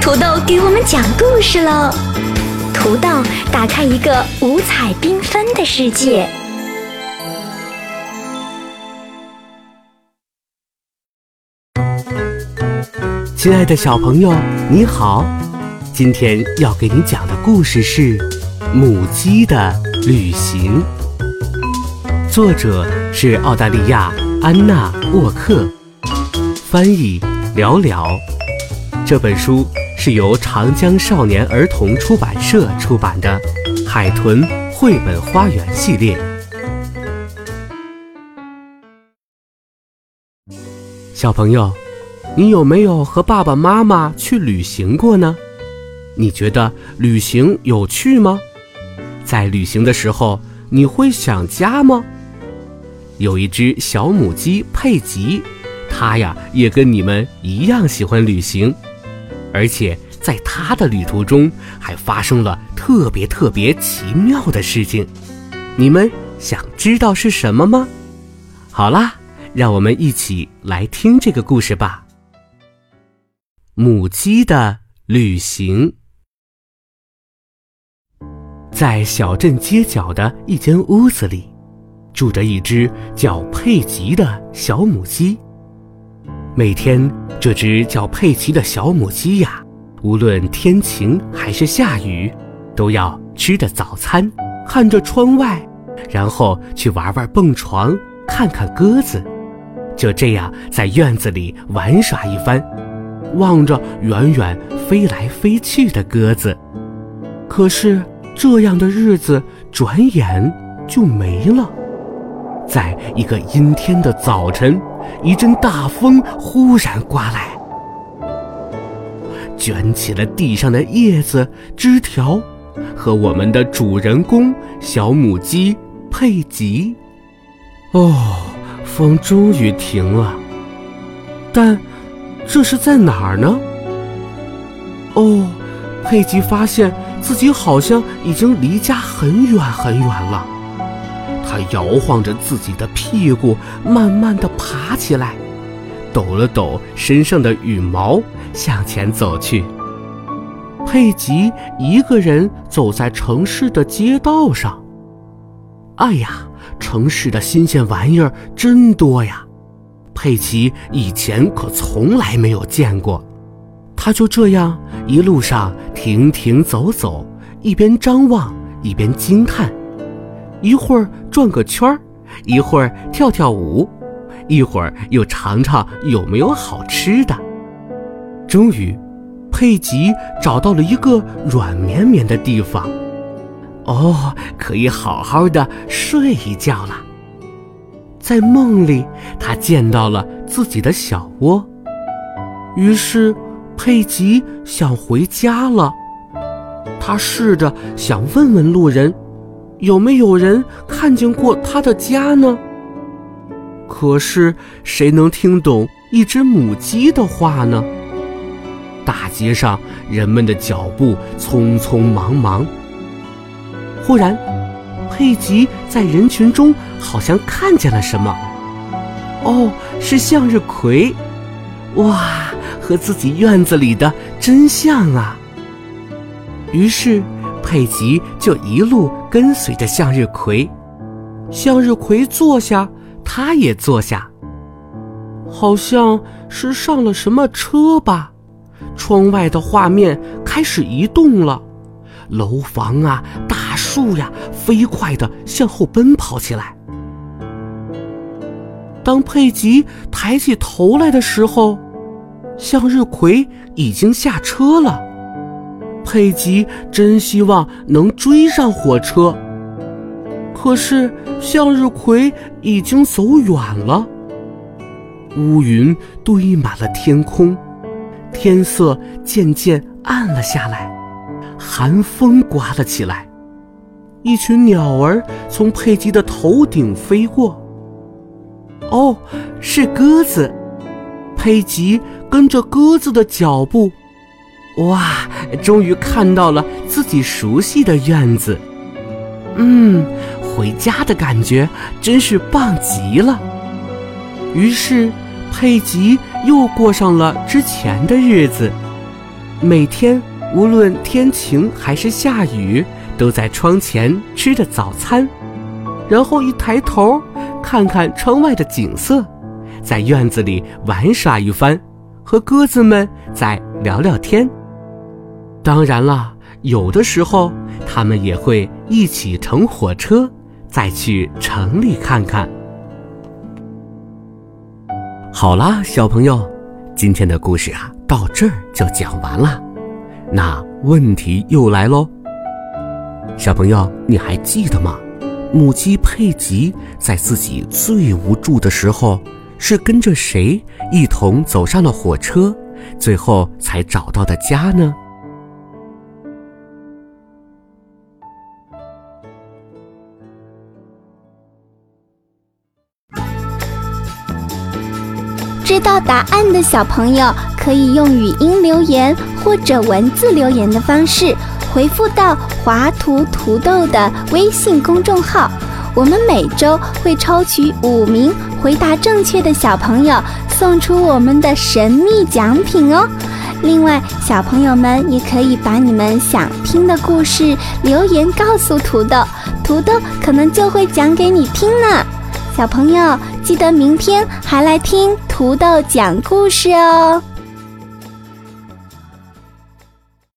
土豆给我们讲故事喽！土豆打开一个五彩缤纷的世界。亲爱的小朋友，你好！今天要给你讲的故事是《母鸡的旅行》，作者是澳大利亚安娜沃克，翻译聊聊。这本书是由长江少年儿童出版社出版的《海豚绘本花园》系列。小朋友，你有没有和爸爸妈妈去旅行过呢？你觉得旅行有趣吗？在旅行的时候，你会想家吗？有一只小母鸡佩吉，它呀也跟你们一样喜欢旅行。而且在他的旅途中，还发生了特别特别奇妙的事情。你们想知道是什么吗？好啦，让我们一起来听这个故事吧。母鸡的旅行，在小镇街角的一间屋子里，住着一只叫佩吉的小母鸡。每天，这只叫佩奇的小母鸡呀，无论天晴还是下雨，都要吃着早餐，看着窗外，然后去玩玩蹦床，看看鸽子，就这样在院子里玩耍一番，望着远远飞来飞去的鸽子。可是，这样的日子转眼就没了。在一个阴天的早晨，一阵大风忽然刮来，卷起了地上的叶子、枝条，和我们的主人公小母鸡佩吉。哦，风终于停了，但这是在哪儿呢？哦，佩吉发现自己好像已经离家很远很远了。摇晃着自己的屁股，慢慢的爬起来，抖了抖身上的羽毛，向前走去。佩吉一个人走在城市的街道上。哎呀，城市的新鲜玩意儿真多呀！佩奇以前可从来没有见过。他就这样一路上停停走走，一边张望，一边惊叹。一会儿转个圈儿，一会儿跳跳舞，一会儿又尝尝有没有好吃的。终于，佩吉找到了一个软绵绵的地方，哦，可以好好的睡一觉了。在梦里，他见到了自己的小窝，于是佩吉想回家了。他试着想问问路人。有没有人看见过他的家呢？可是谁能听懂一只母鸡的话呢？大街上人们的脚步匆匆忙忙。忽然，佩吉在人群中好像看见了什么。哦，是向日葵！哇，和自己院子里的真像啊！于是。佩吉就一路跟随着向日葵，向日葵坐下，他也坐下。好像是上了什么车吧？窗外的画面开始移动了，楼房啊，大树呀，飞快地向后奔跑起来。当佩吉抬起头来的时候，向日葵已经下车了。佩吉真希望能追上火车，可是向日葵已经走远了。乌云堆满了天空，天色渐渐暗了下来，寒风刮了起来。一群鸟儿从佩吉的头顶飞过。哦，是鸽子。佩吉跟着鸽子的脚步。哇！终于看到了自己熟悉的院子，嗯，回家的感觉真是棒极了。于是，佩吉又过上了之前的日子。每天无论天晴还是下雨，都在窗前吃着早餐，然后一抬头看看窗外的景色，在院子里玩耍一番，和鸽子们再聊聊天。当然了，有的时候他们也会一起乘火车，再去城里看看。好啦，小朋友，今天的故事啊，到这儿就讲完了。那问题又来喽，小朋友，你还记得吗？母鸡佩吉在自己最无助的时候，是跟着谁一同走上了火车，最后才找到的家呢？知道答案的小朋友可以用语音留言或者文字留言的方式回复到华图土豆的微信公众号，我们每周会抽取五名回答正确的小朋友，送出我们的神秘奖品哦。另外，小朋友们也可以把你们想听的故事留言告诉土豆，土豆可能就会讲给你听呢。小朋友，记得明天还来听土豆讲故事哦。